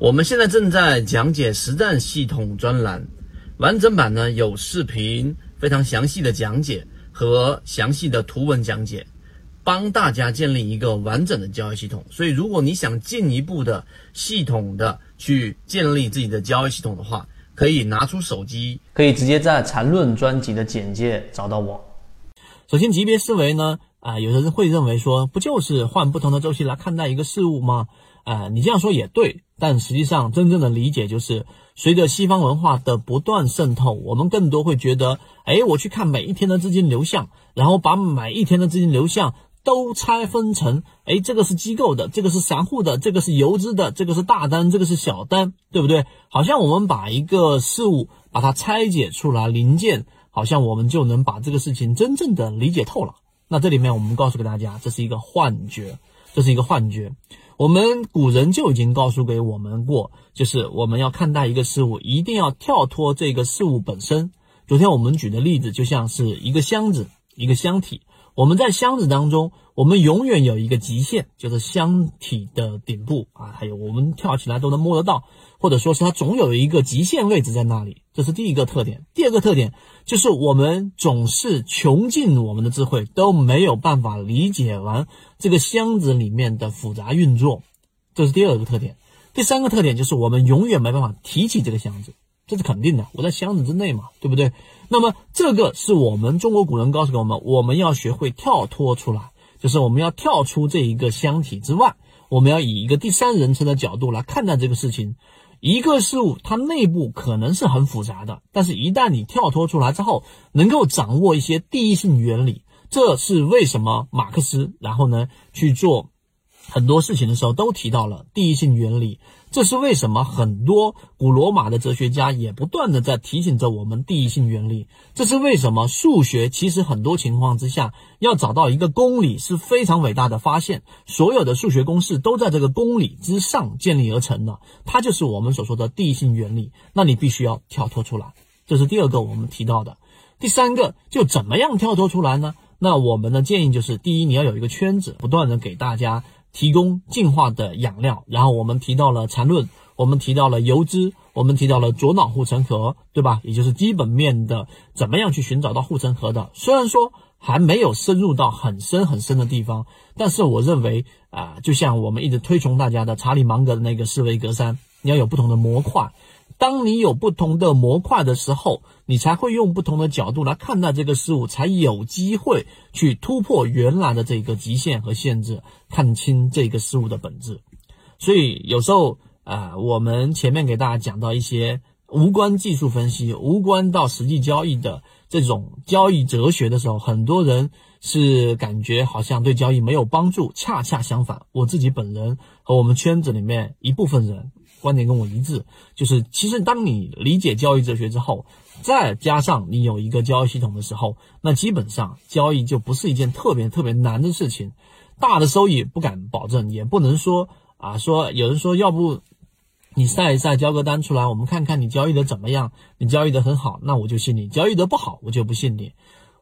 我们现在正在讲解实战系统专栏，完整版呢有视频，非常详细的讲解和详细的图文讲解，帮大家建立一个完整的交易系统。所以，如果你想进一步的系统的去建立自己的交易系统的话，可以拿出手机，可以直接在缠论专辑的简介找到我。首先，级别思维呢，啊，有的人会认为说，不就是换不同的周期来看待一个事物吗？啊，你这样说也对。但实际上，真正的理解就是，随着西方文化的不断渗透，我们更多会觉得，哎，我去看每一天的资金流向，然后把每一天的资金流向都拆分成，哎，这个是机构的，这个是散户的，这个是游资的，这个是大单，这个是小单，对不对？好像我们把一个事物把它拆解出来零件，好像我们就能把这个事情真正的理解透了。那这里面我们告诉给大家，这是一个幻觉，这是一个幻觉。我们古人就已经告诉给我们过，就是我们要看待一个事物，一定要跳脱这个事物本身。昨天我们举的例子就像是一个箱子，一个箱体。我们在箱子当中，我们永远有一个极限，就是箱体的顶部啊，还有我们跳起来都能摸得到，或者说是它总有一个极限位置在那里。这是第一个特点。第二个特点就是我们总是穷尽我们的智慧都没有办法理解完这个箱子里面的复杂运作。这是第二个特点。第三个特点就是我们永远没办法提起这个箱子。这是肯定的，我在箱子之内嘛，对不对？那么这个是我们中国古人告诉给我们，我们要学会跳脱出来，就是我们要跳出这一个箱体之外，我们要以一个第三人称的角度来看待这个事情。一个事物它内部可能是很复杂的，但是一旦你跳脱出来之后，能够掌握一些第一性原理，这是为什么马克思然后呢去做。很多事情的时候都提到了第一性原理，这是为什么？很多古罗马的哲学家也不断的在提醒着我们第一性原理。这是为什么？数学其实很多情况之下要找到一个公理是非常伟大的发现，所有的数学公式都在这个公理之上建立而成的，它就是我们所说的第一性原理。那你必须要跳脱出来，这是第二个我们提到的。第三个就怎么样跳脱出来呢？那我们的建议就是：第一，你要有一个圈子，不断的给大家。提供进化的养料，然后我们提到了缠论，我们提到了油脂，我们提到了左脑护城河，对吧？也就是基本面的怎么样去寻找到护城河的。虽然说还没有深入到很深很深的地方，但是我认为啊，就像我们一直推崇大家的查理芒格的那个思维格栅，你要有不同的模块。当你有不同的模块的时候，你才会用不同的角度来看待这个事物，才有机会去突破原来的这个极限和限制，看清这个事物的本质。所以有时候啊，我们前面给大家讲到一些无关技术分析、无关到实际交易的这种交易哲学的时候，很多人是感觉好像对交易没有帮助。恰恰相反，我自己本人和我们圈子里面一部分人。观点跟我一致，就是其实当你理解交易哲学之后，再加上你有一个交易系统的时候，那基本上交易就不是一件特别特别难的事情。大的收益不敢保证，也不能说啊，说有人说要不你晒一晒交割单出来，我们看看你交易的怎么样。你交易的很好，那我就信你；交易的不好，我就不信你。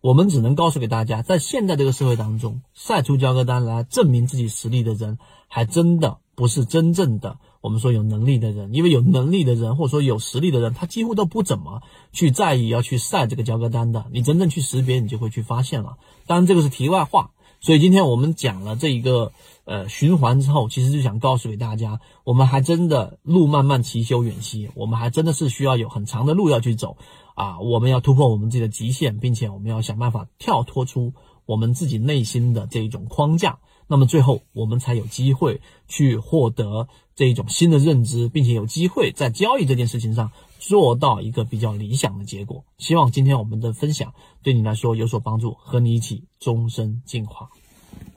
我们只能告诉给大家，在现在这个社会当中，晒出交割单来证明自己实力的人，还真的不是真正的。我们说有能力的人，因为有能力的人或者说有实力的人，他几乎都不怎么去在意要去晒这个交割单的。你真正去识别，你就会去发现了。当然这个是题外话。所以今天我们讲了这一个呃循环之后，其实就想告诉给大家，我们还真的路漫漫其修远兮，我们还真的是需要有很长的路要去走啊！我们要突破我们自己的极限，并且我们要想办法跳脱出我们自己内心的这一种框架。那么最后，我们才有机会去获得这一种新的认知，并且有机会在交易这件事情上做到一个比较理想的结果。希望今天我们的分享对你来说有所帮助，和你一起终身进化。